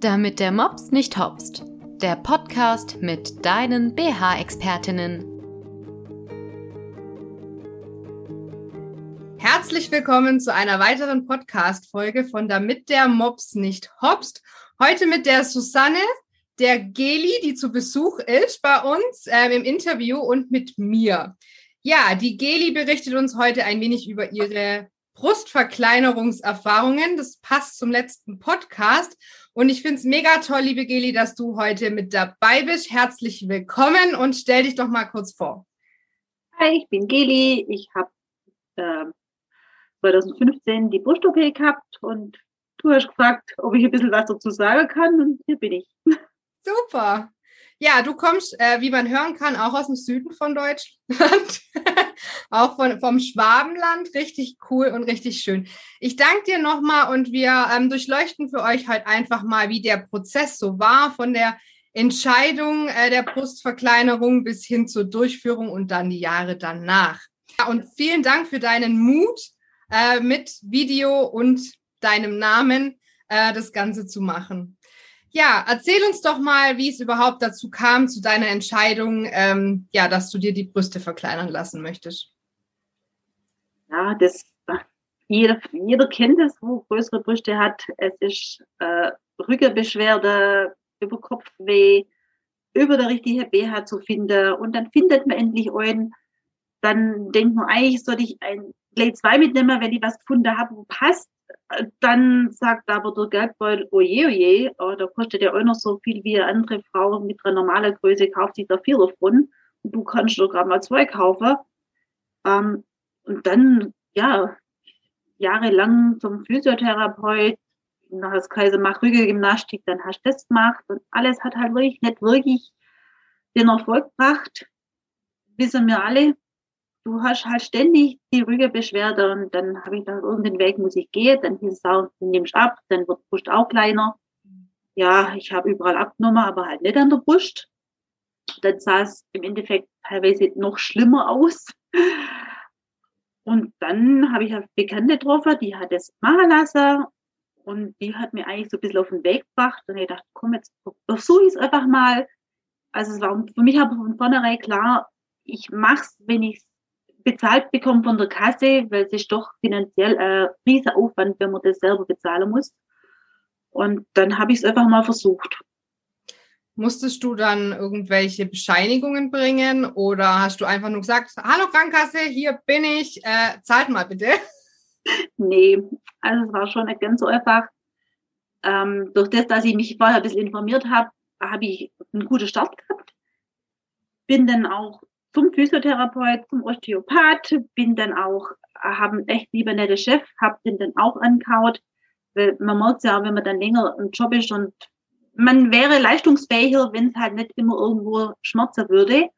Damit der Mops nicht hopst. Der Podcast mit deinen BH-Expertinnen. Herzlich willkommen zu einer weiteren Podcast-Folge von Damit der Mops nicht hopst. Heute mit der Susanne, der Geli, die zu Besuch ist bei uns ähm, im Interview und mit mir. Ja, die Geli berichtet uns heute ein wenig über ihre Brustverkleinerungserfahrungen. Das passt zum letzten Podcast. Und ich finde es mega toll, liebe Geli, dass du heute mit dabei bist. Herzlich willkommen und stell dich doch mal kurz vor. Hi, ich bin Geli. Ich habe äh, 2015 die Brust-OP gehabt und du hast gefragt, ob ich ein bisschen was dazu sagen kann und hier bin ich. Super. Ja, du kommst, äh, wie man hören kann, auch aus dem Süden von Deutschland. auch von, vom Schwabenland. Richtig cool und richtig schön. Ich danke dir nochmal und wir ähm, durchleuchten für euch halt einfach mal, wie der Prozess so war von der Entscheidung äh, der Brustverkleinerung bis hin zur Durchführung und dann die Jahre danach. Ja, und vielen Dank für deinen Mut, äh, mit Video und deinem Namen äh, das Ganze zu machen. Ja, erzähl uns doch mal, wie es überhaupt dazu kam, zu deiner Entscheidung, ähm, ja, dass du dir die Brüste verkleinern lassen möchtest. Ja, das, jeder, jeder kennt es, wo größere Brüste hat. Es ist äh, Rückenbeschwerde, über Kopfweh, über der richtige BH zu finden und dann findet man endlich einen. Dann denkt man, eigentlich sollte ich ein Play 2 mitnehmen, wenn ich was gefunden habe, wo passt dann sagt aber der Geldbeutel, oje, oje, oh, da kostet ja auch noch so viel wie eine andere Frau mit einer normalen Größe, kauft sich da vier davon und du kannst doch gerade mal zwei kaufen. Ähm, und dann, ja, jahrelang zum Physiotherapeut, dann hast Kaiser mach Rügelgymnastik, dann hast du das gemacht und alles hat halt wirklich nicht wirklich den Erfolg gebracht. Wissen wir alle, du hast halt ständig die Rückenbeschwerde und dann habe ich gedacht, irgendeinen Weg muss ich gehen. Dann hieß es auch, du nimmst ab, dann wird die Brust auch kleiner. Ja, ich habe überall abgenommen, aber halt nicht an der Brust. Dann sah es im Endeffekt teilweise noch schlimmer aus. Und dann habe ich eine Bekannte getroffen, die hat es machen lassen und die hat mir eigentlich so ein bisschen auf den Weg gebracht und ich dachte, komm, jetzt versuche ich es einfach mal. Also es war für mich aber von vornherein klar, ich mache es, wenn ich es bezahlt bekommen von der Kasse, weil es ist doch finanziell ein riesiger Aufwand, wenn man das selber bezahlen muss. Und dann habe ich es einfach mal versucht. Musstest du dann irgendwelche Bescheinigungen bringen oder hast du einfach nur gesagt, hallo Krankenkasse, hier bin ich, äh, zahlt mal bitte? Nee, also es war schon nicht ganz so einfach. Ähm, durch das, dass ich mich vorher ein bisschen informiert habe, habe ich einen guten Start gehabt. Bin dann auch zum Physiotherapeut, zum Osteopath, bin dann auch, haben echt lieber nette Chef, hab den dann auch ankaut. Weil man merkt ja, wenn man dann länger im Job ist und man wäre leistungsfähiger, wenn es halt nicht immer irgendwo schmerzen würde.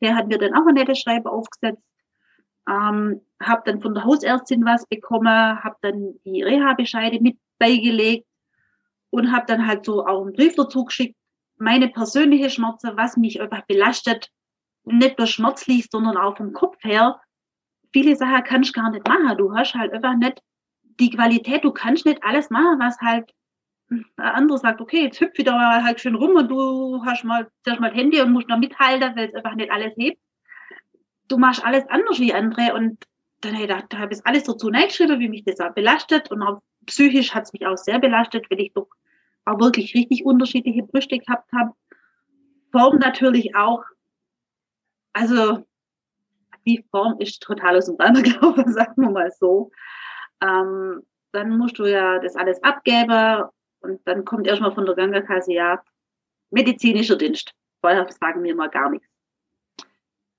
Der hat mir dann auch eine nette Schreibe aufgesetzt. Ähm, habe dann von der Hausärztin was bekommen, habe dann die Reha-Bescheide mit beigelegt und habe dann halt so auch einen Brief dazu geschickt, meine persönliche Schmerzen, was mich einfach belastet, nicht nur schmerzlich, sondern auch vom Kopf her, viele Sachen kannst du gar nicht machen. Du hast halt einfach nicht die Qualität, du kannst nicht alles machen, was halt ein anderer sagt, okay, jetzt hüpft wieder halt schön rum und du hast mal, hast mal Handy und musst noch mithalten, weil es einfach nicht alles hebt. Du machst alles anders wie andere und dann habe ich da habe ich alles dazu reingeschrieben, wie mich das auch belastet und auch psychisch hat es mich auch sehr belastet, weil ich doch auch wirklich richtig unterschiedliche Brüste gehabt habe. Form natürlich auch also die Form ist total auseinandergelaufen, sagen wir mal so. Ähm, dann musst du ja das alles abgeben und dann kommt erstmal von der Krankenkasse, ja, medizinischer Dienst. Vorher sagen wir mal gar nichts.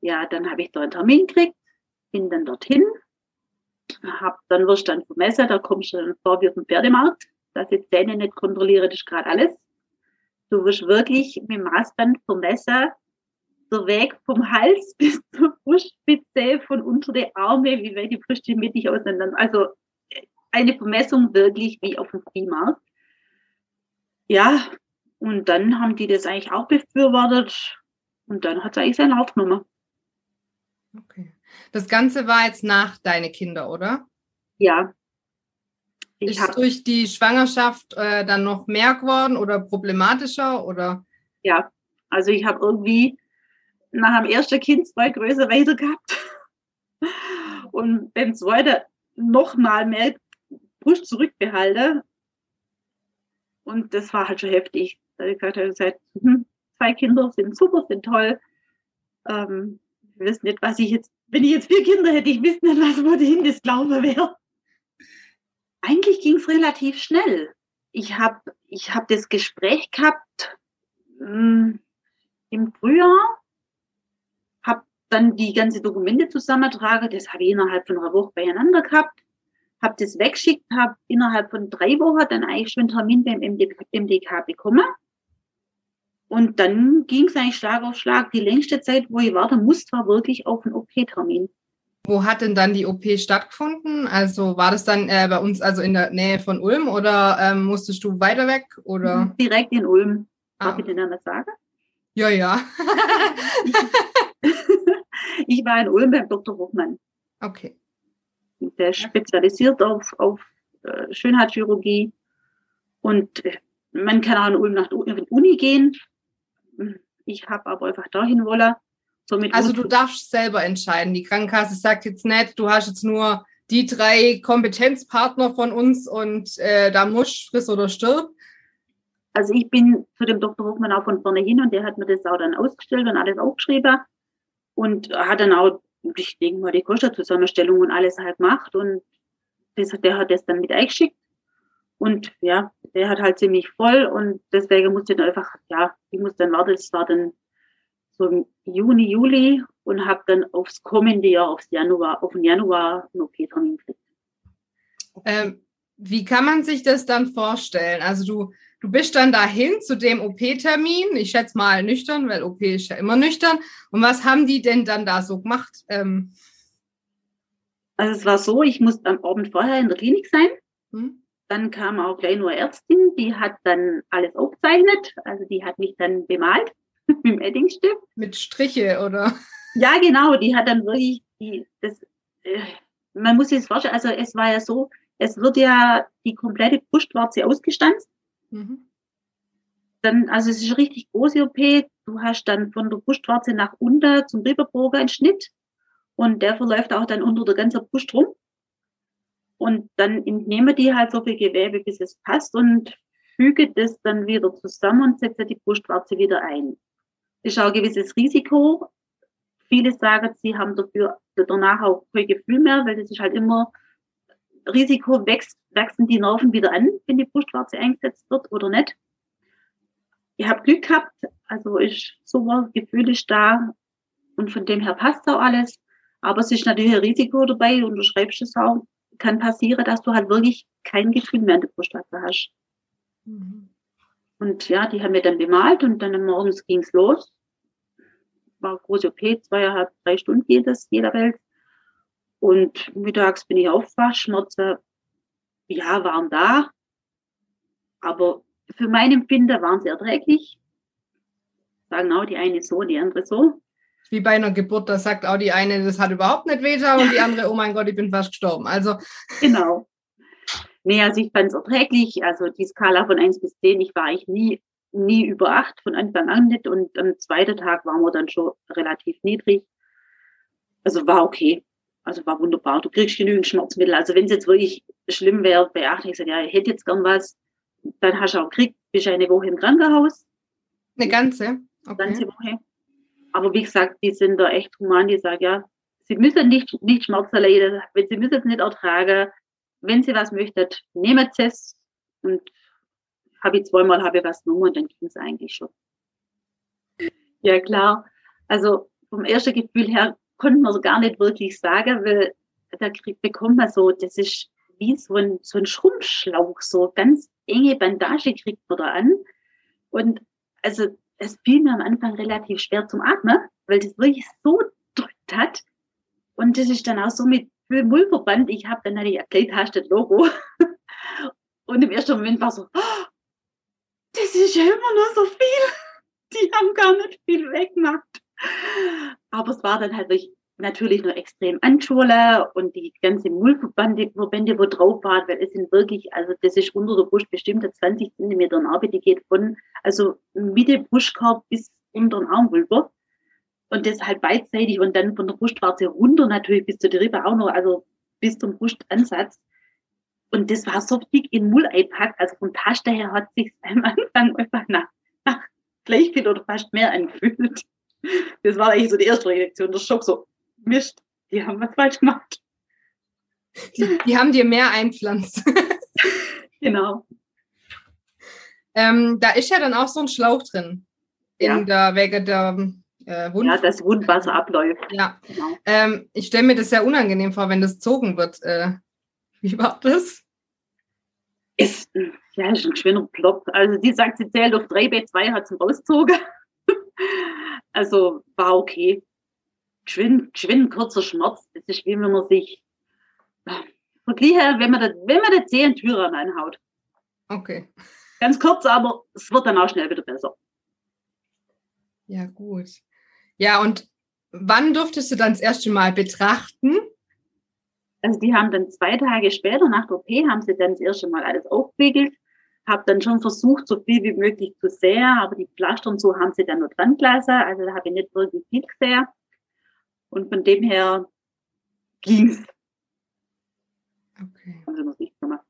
Ja, dann habe ich da einen Termin gekriegt, bin dann dorthin, hab, dann wirst du dann vermessen, da kommst du dann vor wie auf dem Pferdemarkt, dass ich Zähne nicht kontrolliere, das ist gerade alles. Du wirst wirklich mit dem Maßband vermessen, der Weg vom Hals bis zur Brustspitze, von unter die Arme, wie weit die Brüste mittig auseinander. Also eine Vermessung wirklich wie auf dem Viehmarkt. Ja, und dann haben die das eigentlich auch befürwortet und dann hat es eigentlich seinen Lauf genommen. Okay. Das Ganze war jetzt nach deine Kinder, oder? Ja. Ich ist durch die Schwangerschaft äh, dann noch mehr geworden oder problematischer oder? Ja, also ich habe irgendwie nach dem ersten Kind zwei Größe weiter gehabt und beim zweiten noch mal mehr Brust zurückbehalte und das war halt schon heftig. Da ich gesagt, hm, zwei Kinder sind super, sind toll. Ähm, ich weiß nicht, was ich jetzt, wenn ich jetzt vier Kinder hätte, ich wüsste nicht, was wohin das Glaube wäre. Eigentlich ging es relativ schnell. Ich habe ich hab das Gespräch gehabt mh, hm, im Frühjahr, dann die ganze Dokumente zusammentragen, das habe ich innerhalb von einer Woche beieinander gehabt, habe das weggeschickt, habe innerhalb von drei Wochen dann eigentlich schon einen Termin beim MDK bekommen und dann ging es eigentlich Schlag auf Schlag. Die längste Zeit, wo ich warten musste, war wirklich auf einen OP-Termin. Wo hat denn dann die OP stattgefunden? Also war das dann äh, bei uns also in der Nähe von Ulm oder ähm, musstest du weiter weg? Oder? Direkt in Ulm. Ah. Darf ich dann was sagen? Ja, ja. ich war in Ulm beim Dr. Hochmann. Okay. Der ist spezialisiert auf, auf äh, Schönheitschirurgie. Und äh, man kann auch in Ulm nach der Uni gehen. Ich habe aber einfach dahin wollen. Somit also du darfst selber entscheiden. Die Krankenkasse sagt jetzt nicht, du hast jetzt nur die drei Kompetenzpartner von uns und äh, da musst friss oder stirb. Also ich bin zu dem Dr. Hochmann auch von vorne hin und der hat mir das auch dann ausgestellt und alles aufgeschrieben und hat dann auch, ich denke mal, die Kostenzusammenstellung und alles halt gemacht und das, der hat das dann mit eingeschickt und ja, der hat halt ziemlich voll und deswegen musste ich dann einfach, ja, ich musste dann warten, es war dann so im Juni, Juli und habe dann aufs kommende Jahr, aufs Januar, auf den Januar einen OP-Termin gekriegt. Ähm, wie kann man sich das dann vorstellen? Also du, du bist dann dahin zu dem OP-Termin, ich schätze mal nüchtern, weil OP ist ja immer nüchtern. Und was haben die denn dann da so gemacht? Ähm also es war so, ich musste am Abend vorher in der Klinik sein. Hm? Dann kam auch gleich nur Ärztin, die hat dann alles aufgezeichnet. Also die hat mich dann bemalt mit dem Eddingstift. Mit Striche, oder? Ja, genau. Die hat dann wirklich, die, das, äh, man muss sich das vorstellen, also es war ja so, es wird ja die komplette Brustwarze ausgestanzt. Mhm. Dann, also es ist eine richtig große OP. Du hast dann von der Brustwarze nach unten zum Rippenbogen einen Schnitt und der verläuft auch dann unter der ganzen Brust rum. Und dann entnehme die halt so viel Gewebe, bis es passt und füge das dann wieder zusammen und setze die Brustwarze wieder ein. Ist auch ein gewisses Risiko. Viele sagen, sie haben dafür danach auch kein Gefühl mehr, weil das ist halt immer Risiko, wächst, wachsen die Nerven wieder an, wenn die Brustwarze eingesetzt wird oder nicht. Ich habe Glück gehabt, also ist super, Gefühl ist da und von dem her passt auch alles. Aber es ist natürlich ein Risiko dabei und du schreibst es auch kann passieren, dass du halt wirklich kein Gefühl mehr in der Brustwarze hast. Mhm. Und ja, die haben wir dann bemalt und dann morgens ging's los. War große OP, zweieinhalb, drei Stunden jedes, jeder Welt. Und mittags bin ich aufgewacht, Schmerzen, ja, waren da. Aber für mein Empfinden waren sie erträglich. Sagen auch die eine so, die andere so wie bei einer Geburt, da sagt auch die eine, das hat überhaupt nicht wehgetan und die andere, oh mein Gott, ich bin fast gestorben. Also. Genau. Nee, also ich fand es erträglich. Also die Skala von 1 bis 10, ich war eigentlich nie, nie über 8 von Anfang an nicht und am zweiten Tag waren wir dann schon relativ niedrig. Also war okay. Also war wunderbar. Du kriegst genügend Schmerzmittel. Also wenn es jetzt wirklich schlimm wäre, bei 8, ich gesagt, ja, ich hätte jetzt gern was, dann hast du auch gekriegt, bist eine Woche im Krankenhaus. Eine ganze? Okay. Ganze Woche. Aber wie gesagt, die sind da echt human, die sagen, ja, sie müssen nicht, nicht Schmerzen leiden, wenn sie müssen es nicht ertragen. Wenn sie was möchten, nehmen sie es. Und habe ich zweimal habe ich was genommen und dann ging es eigentlich schon. Ja, klar. Also vom ersten Gefühl her konnte man es gar nicht wirklich sagen, weil da kriegt, bekommt man so, das ist wie so ein, so ein Schrumpfschlauch, so ganz enge Bandage kriegt man da an. Und also es fiel mir am Anfang relativ schwer zum Atmen, weil das wirklich so drückt hat. Und das ist dann auch so mit Mullverband. Ich habe dann natürlich erklärt, hast das Logo. Und im ersten Moment war so, oh, das ist ja immer nur so viel. Die haben gar nicht viel weggemacht. Aber es war dann halt wirklich natürlich noch extrem anschwollen und die ganze Mullverbände, Verbände, wo drauf waren, weil es sind wirklich, also das ist unter der Brust bestimmt 20 Zentimeter Narbe, die geht von, also Mitte Brustkorb bis unter den Armwulper. Und das halt beidseitig und dann von der Brustwarze runter natürlich bis zu der Rippe auch noch, also bis zum Brustansatz. Und das war so dick in Mull einpackt, also vom Taschen her hat sich am Anfang einfach nach, nach gleich viel oder fast mehr angefühlt. Das war eigentlich so die erste Reaktion, der Schock so, Mist, die haben was falsch gemacht. Die, die haben dir mehr einpflanzt. genau. Ähm, da ist ja dann auch so ein Schlauch drin. In Ja. der Wege der äh, Wund. Ja, das Wundwasser abläuft. Ja. Genau. Ähm, ich stelle mir das sehr unangenehm vor, wenn das gezogen wird. Äh, wie war das? Ist, ja, ist ein schöner Plop. Also die sagt, sie zählt auf 3 B2, hat sie rausgezogen. Also war okay. Geschwind, geschwind kurzer Schmerz. Das ist wie wenn man sich verglichen, wenn man das, wenn man das Zeh in Türen anhaut. Okay. Ganz kurz, aber es wird dann auch schnell wieder besser. Ja, gut. Ja, und wann durftest du dann das erste Mal betrachten? Also die haben dann zwei Tage später nach der OP haben sie dann das erste Mal alles aufgewickelt, habe dann schon versucht, so viel wie möglich zu sehen, aber die Pflaster und so haben sie dann nur dran gelassen, also da habe ich nicht wirklich viel gesehen. Und von dem her ging's. Okay. Haben sie noch nicht gemacht.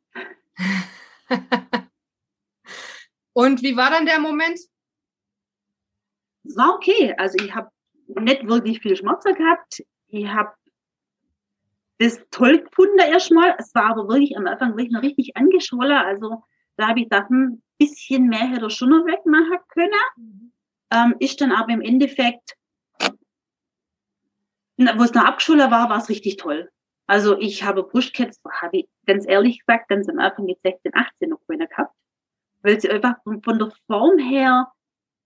und wie war dann der Moment? Es war okay. Also ich habe nicht wirklich viel Schmerzen gehabt. Ich habe das toll gefunden erstmal. Es war aber wirklich am Anfang wirklich noch richtig angeschwollen. Also da habe ich gedacht, ein bisschen mehr hätte er schon noch wegmachen können. Ähm, ist dann aber im Endeffekt, wo es noch abgeschwollen war, war es richtig toll. Also ich habe Brustkrebs, habe ich ganz ehrlich gesagt, ganz am Anfang mit 16, 18 noch keine gehabt. Weil sie einfach von, von der Form her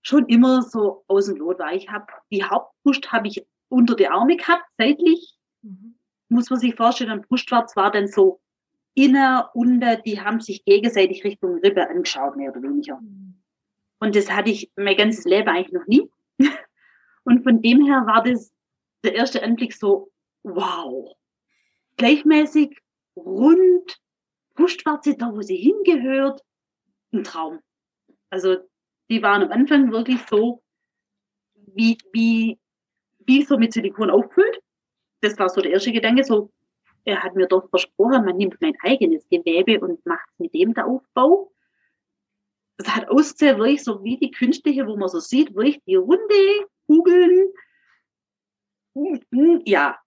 schon immer so aus dem Lot war. Ich habe die Hauptbrust habe ich unter die Arme gehabt, seitlich. Muss man sich vorstellen, ein Brustwarz war dann so innen, unten, die haben sich gegenseitig Richtung Rippe angeschaut, mehr oder weniger. Und das hatte ich mein ganzes Leben eigentlich noch nie. Und von dem her war das der erste Anblick so, wow. Gleichmäßig, rund, Brustwarze da, wo sie hingehört. Ein Traum. Also, die waren am Anfang wirklich so, wie, wie, wie so mit Silikon aufgefüllt. Das war so der erste Gedanke, so, er hat mir doch versprochen, man nimmt mein eigenes Gewebe und macht mit dem der Aufbau. Das hat ausgesehen wirklich so wie die künstliche, wo man so sieht, wirklich die runde Kugeln. Ja.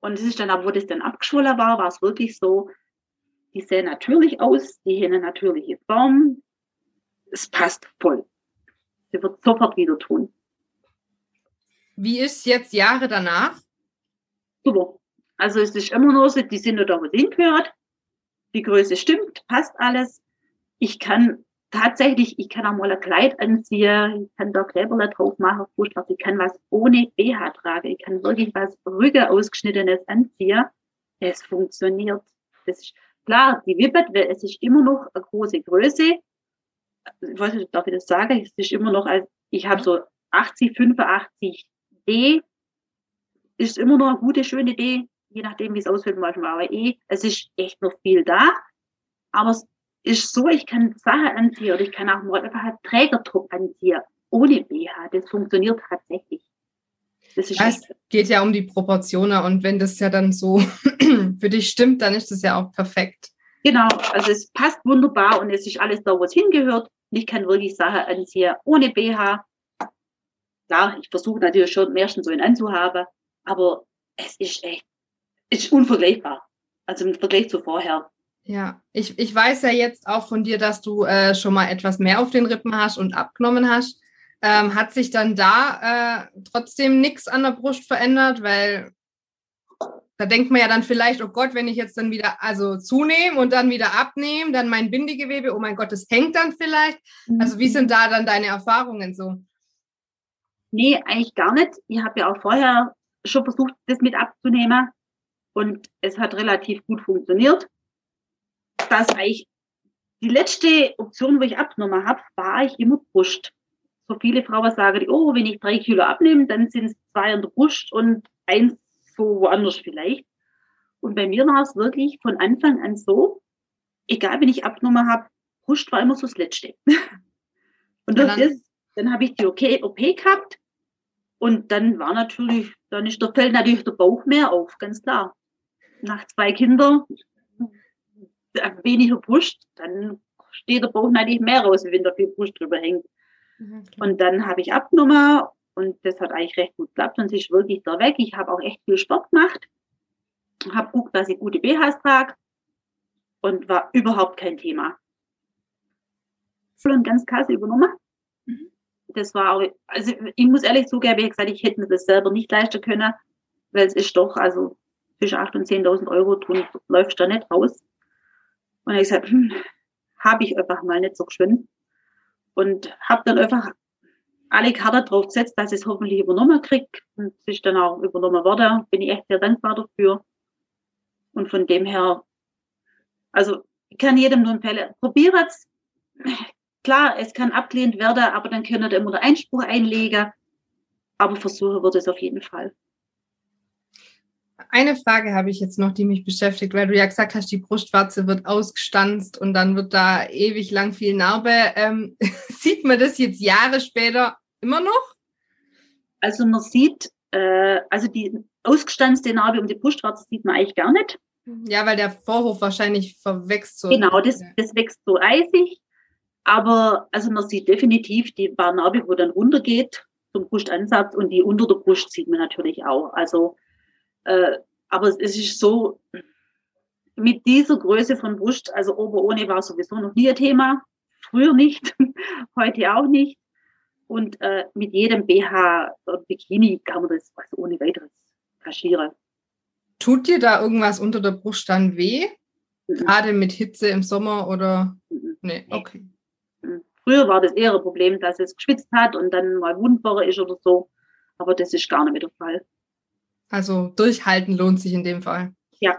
Und es ist dann, wo das dann abgeschwollen war, war es wirklich so, die sehen natürlich aus, die haben eine natürliche Form. Es passt voll. Sie wird sofort wieder tun. Wie ist jetzt Jahre danach? Super. Also es ist immer nur so, die sind nur da, wo sie hingehört. Die Größe stimmt, passt alles. Ich kann tatsächlich, ich kann auch mal ein Kleid anziehen, ich kann da Kleberle drauf machen, ich kann was ohne BH tragen, ich kann wirklich was Rücken ausgeschnittenes anziehen. Es funktioniert. Das ist klar, die Wippet, es ist immer noch eine große Größe. Ich weiß nicht, darf ich das sagen? Es ist immer noch, ich habe so 80, 85 D, ist immer noch eine gute, schöne D, je nachdem, wie es ausfällt, manchmal aber eh. Es ist echt noch viel da, aber es ist so, ich kann Sachen anziehen oder ich kann auch mal einfach einen Trägerdruck anziehen, ohne BH. Das funktioniert tatsächlich. Das ist Ja, es geht ja um die Proportionen und wenn das ja dann so für dich stimmt, dann ist das ja auch perfekt. genau, also es passt wunderbar und es ist alles da, wo es hingehört. Und ich kann wirklich Sachen anziehen, ohne BH. Klar, ich versuche natürlich schon meistens so einen anzuhaben, aber es ist echt, ist unvergleichbar. Also im Vergleich zu vorher. Ja, ich, ich weiß ja jetzt auch von dir, dass du äh, schon mal etwas mehr auf den Rippen hast und abgenommen hast. Ähm, hat sich dann da äh, trotzdem nichts an der Brust verändert? Weil da denkt man ja dann vielleicht, oh Gott, wenn ich jetzt dann wieder also zunehme und dann wieder abnehme, dann mein Bindegewebe, oh mein Gott, das hängt dann vielleicht. Also wie sind da dann deine Erfahrungen so? Nee, eigentlich gar nicht. Ich habe ja auch vorher schon versucht, das mit abzunehmen. Und es hat relativ gut funktioniert. Das eigentlich die letzte Option, wo ich abgenommen habe, war ich immer Brust. So viele Frauen sagen, oh, wenn ich drei Kilo abnehme, dann sind es zwei an der Brust und eins so woanders vielleicht. Und bei mir war es wirklich von Anfang an so, egal wenn ich abgenommen habe, Brust war immer so das Letzte. Und das ist, dann habe ich die OP gehabt und dann war natürlich, dann ist der fällt natürlich der Bauch mehr auf, ganz klar. Nach zwei Kindern, weniger Brust, dann steht der Bauch natürlich mehr raus, wenn da viel Brust drüber hängt. Mhm, und dann habe ich abgenommen und das hat eigentlich recht gut geklappt und es ist wirklich da weg. Ich habe auch echt viel Sport gemacht, habe geguckt, dass ich gute BHs trage und war überhaupt kein Thema. Voll und ganz Kasse übernommen. Mhm. Das war auch, also ich muss ehrlich zugeben, ich gesagt, ich hätte mir das selber nicht leisten können, weil es ist doch, also zwischen 8.000 und 10.000 Euro tun, läuft da nicht raus. Und ich gesagt, hm, habe ich einfach mal nicht so geschwind. Und habe dann einfach alle Karte drauf gesetzt, dass ich es hoffentlich übernommen kriege. Und es ist dann auch übernommen worden. Bin ich echt sehr dankbar dafür. Und von dem her, also ich kann jedem nur empfehlen, probiert es. Klar, es kann abgelehnt werden, aber dann könnt ihr immer den Einspruch einlegen. Aber versuchen wird es auf jeden Fall. Eine Frage habe ich jetzt noch, die mich beschäftigt, weil du ja gesagt hast, die Brustwarze wird ausgestanzt und dann wird da ewig lang viel Narbe. Ähm, sieht man das jetzt Jahre später immer noch? Also man sieht, äh, also die ausgestanzte Narbe um die Brustwarze sieht man eigentlich gar nicht. Ja, weil der Vorhof wahrscheinlich verwächst so. Genau, das, das wächst so eisig. Aber also man sieht definitiv die Narbe, wo dann runtergeht zum Brustansatz und die unter der Brust sieht man natürlich auch. Also äh, aber es ist so, mit dieser Größe von Brust, also Ober ohne war sowieso noch nie ein Thema. Früher nicht, heute auch nicht. Und äh, mit jedem BH oder Bikini kann man das also ohne weiteres kaschieren. Tut dir da irgendwas unter der Brust dann weh? Mhm. Gerade mit Hitze im Sommer oder? Mhm. Nee, okay. Mhm. Früher war das eher ein Problem, dass es geschwitzt hat und dann mal wundbarer ist oder so. Aber das ist gar nicht mehr der Fall. Also durchhalten lohnt sich in dem Fall. Ja,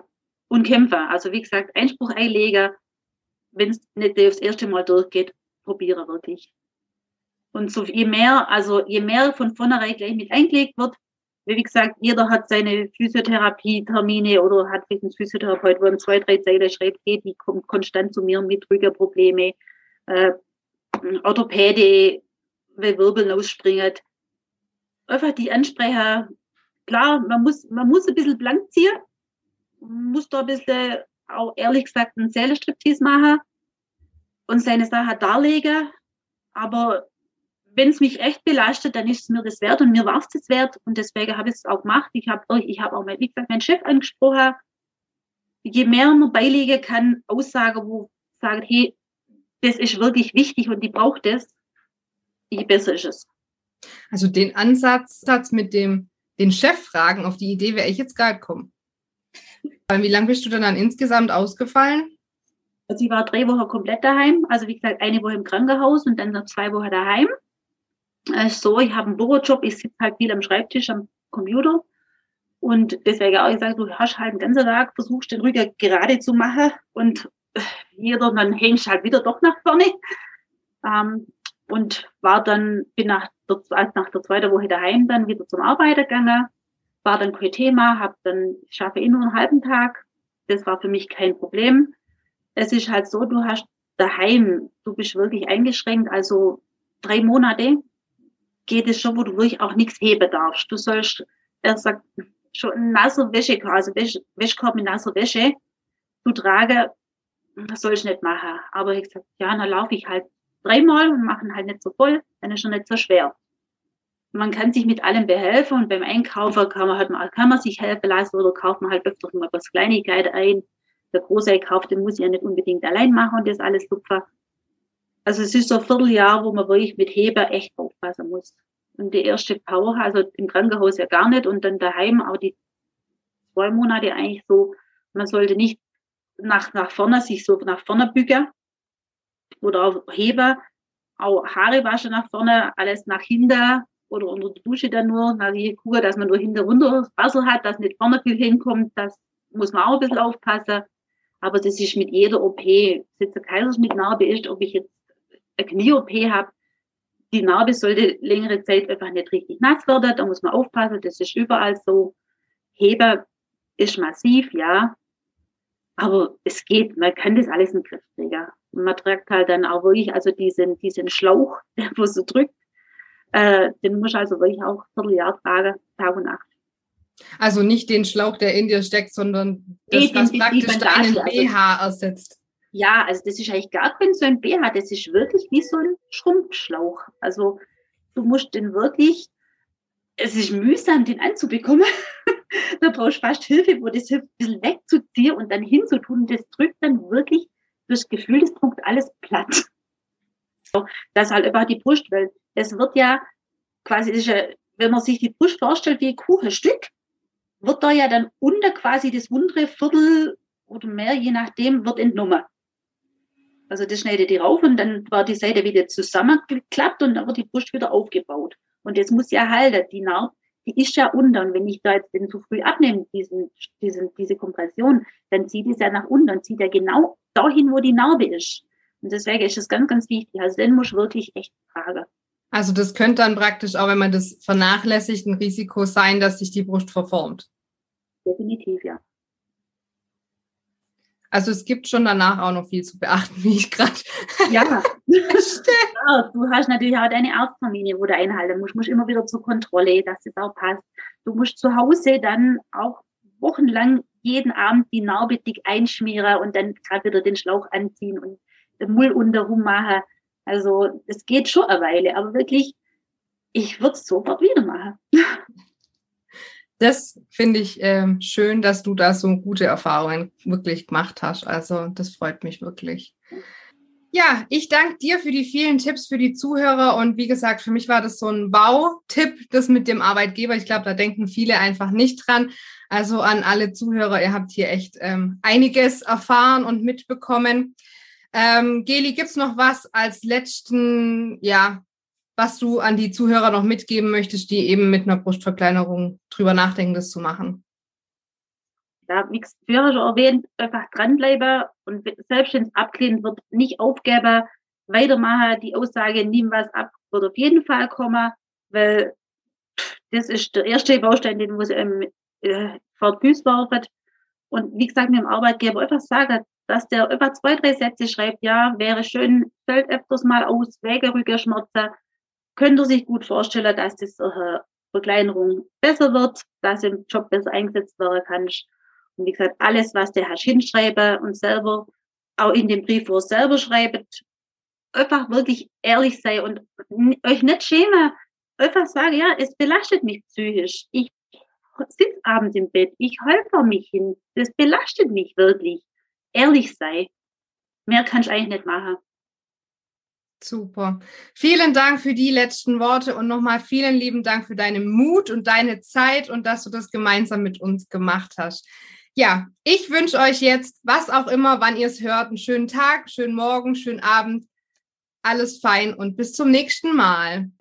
und Kämpfer. Also wie gesagt, Einspruch einlegen, wenn es nicht das erste Mal durchgeht, probiere wirklich. Und so je mehr, also je mehr von vornherein gleich mit eingelegt wird, wie gesagt, jeder hat seine Physiotherapie-Termine oder hat einen Physiotherapeut, wo er zwei, drei Zeilen schreibt, geht, die kommt konstant zu mir mit Rückenprobleme, äh, Orthopäde, weil Wirbel ausspringen. Einfach die ansprechen, klar, man muss, man muss ein bisschen blank ziehen, muss da ein bisschen, auch ehrlich gesagt, einen Seelenstriptease machen und seine Sache darlegen. Aber wenn es mich echt belastet, dann ist es mir das wert und mir war es das wert und deswegen habe ich es auch gemacht. Ich habe ich hab auch, wie gesagt, meinen Chef angesprochen. Je mehr man beilegen kann, Aussagen, wo sagt, hey, das ist wirklich wichtig und die braucht es, je besser ist es. Also den Ansatz mit dem den Chef fragen. Auf die Idee wäre ich jetzt gar gekommen. Wie lange bist du denn dann insgesamt ausgefallen? Also ich war drei Wochen komplett daheim. Also wie gesagt, eine Woche im Krankenhaus und dann noch zwei Wochen daheim. Also so, ich habe einen Bürojob, ich sitze halt viel am Schreibtisch, am Computer. Und deswegen auch gesagt, du hast halt den ganzen Tag, versuchst den Rücken gerade zu machen und jeder, dann hängst du halt wieder doch nach vorne. Ähm, und war dann, bin nach der, nach der zweiten Woche daheim dann wieder zum Arbeiten gegangen, war dann kein Thema, habe dann, ich schaffe eh nur einen halben Tag, das war für mich kein Problem. Es ist halt so, du hast daheim, du bist wirklich eingeschränkt, also drei Monate geht es schon, wo du wirklich auch nichts heben darfst. Du sollst, er sagt, schon eine nasse Wäsche, also Wäschkorb mit nasser Wäsche zu tragen, das soll ich nicht machen. Aber ich gesagt, ja, dann laufe ich halt dreimal und machen halt nicht so voll, dann ist schon nicht so schwer. Man kann sich mit allem behelfen und beim Einkaufen kann man halt mal, kann man sich helfen lassen oder kauft man halt öfter mal was Kleinigkeit ein. Der Große kauft, den muss ich ja nicht unbedingt allein machen und das alles super. Also es ist so ein Vierteljahr, wo man wirklich mit Heber echt aufpassen muss. Und die erste Power, also im Krankenhaus ja gar nicht und dann daheim auch die zwei Monate eigentlich so, man sollte nicht nach, nach vorne, sich so nach vorne bücken, oder auf Heber, auch Haare waschen nach vorne, alles nach hinten oder unter der Dusche dann nur. Also ich gucke, dass man nur hinter runter Wasser hat, dass nicht vorne viel hinkommt. Das muss man auch ein bisschen aufpassen. Aber das ist mit jeder OP, jetzt der Kaiserschnittnarbe ist, ob ich jetzt eine Knie-OP habe, die Narbe sollte längere Zeit einfach nicht richtig nass werden. Da muss man aufpassen. Das ist überall so. Heben ist massiv, ja. Aber es geht, man kann das alles in den Griff kriegen. Und man trägt halt dann auch wirklich, also diesen, diesen Schlauch, der wo so drückt, äh, den muss also wirklich auch Vierteljahr tragen, Tag und Nacht. Also nicht den Schlauch, der in dir steckt, sondern das, nee, was praktisch deinen BH also, ersetzt. Ja, also das ist eigentlich gar kein so ein BH, das ist wirklich wie so ein Schrumpfschlauch. Also du musst den wirklich, es ist mühsam, den anzubekommen. da brauchst du fast Hilfe, wo das hilft, ein bisschen wegzuziehen und dann hinzutun. Das drückt dann wirklich das Gefühl, das druckt alles platt. So, das ist halt einfach die Brust, weil es wird ja quasi, ist ja, wenn man sich die Brust vorstellt wie ein Kuchenstück, wird da ja dann unter quasi das untere Viertel oder mehr, je nachdem, wird entnommen. Also das schneidet die rauf und dann war die Seite wieder zusammengeklappt und dann wird die Brust wieder aufgebaut. Und das muss ja halten. Die Narbe, die ist ja unter. Und wenn ich da jetzt den zu früh abnehme, diesen, diesen, diese Kompression, dann zieht es ja nach unten und zieht ja genau dahin, wo die Narbe ist. Und deswegen ist es ganz, ganz wichtig. Also den muss ich wirklich echt tragen. Also das könnte dann praktisch auch, wenn man das vernachlässigt, ein Risiko sein, dass sich die Brust verformt. Definitiv, ja. Also es gibt schon danach auch noch viel zu beachten, wie ich gerade. Ja. ja. Du hast natürlich auch deine Arzttermine, wo du einhalten musst. Du musst immer wieder zur Kontrolle, dass es auch passt. Du musst zu Hause dann auch wochenlang jeden Abend die Narbe dick einschmieren und dann gerade wieder den Schlauch anziehen und den Mull unterrum machen. Also es geht schon eine Weile, aber wirklich, ich würde es sofort wieder machen. Das finde ich äh, schön, dass du da so gute Erfahrungen wirklich gemacht hast. Also das freut mich wirklich. Ja, ich danke dir für die vielen Tipps für die Zuhörer und wie gesagt, für mich war das so ein Bautipp, das mit dem Arbeitgeber. Ich glaube, da denken viele einfach nicht dran. Also an alle Zuhörer, ihr habt hier echt ähm, einiges erfahren und mitbekommen. Ähm, Geli, gibt's noch was als letzten, ja, was du an die Zuhörer noch mitgeben möchtest, die eben mit einer Brustverkleinerung drüber nachdenken, das zu machen? Ja, wie früher schon erwähnt, einfach dranbleiben und selbst wenn es abgelehnt wird, nicht aufgeben, weitermachen. Die Aussage, nimm was ab, wird auf jeden Fall kommen, weil das ist der erste Baustein, den muss ähm, äh, vor die werfen. Und wie gesagt, mit dem Arbeitgeber einfach sagen, dass der über zwei, drei Sätze schreibt, ja, wäre schön, fällt öfters mal aus, wegen Rückenschmerzen, könnte sich gut vorstellen, dass diese äh, Verkleinerung besser wird, dass im Job besser eingesetzt werden kann. Und wie gesagt, alles, was der hast hinschreiben und selber, auch in dem Brief, wo er selber schreibt, einfach wirklich ehrlich sei und euch nicht schämen. Einfach sagen, ja, es belastet mich psychisch. Ich sitze abends im Bett, ich heul vor mich hin. Das belastet mich wirklich ehrlich sei. Mehr kann ich eigentlich nicht machen. Super. Vielen Dank für die letzten Worte und nochmal vielen lieben Dank für deinen Mut und deine Zeit und dass du das gemeinsam mit uns gemacht hast. Ja, ich wünsche euch jetzt, was auch immer, wann ihr es hört, einen schönen Tag, schönen Morgen, schönen Abend. Alles fein und bis zum nächsten Mal.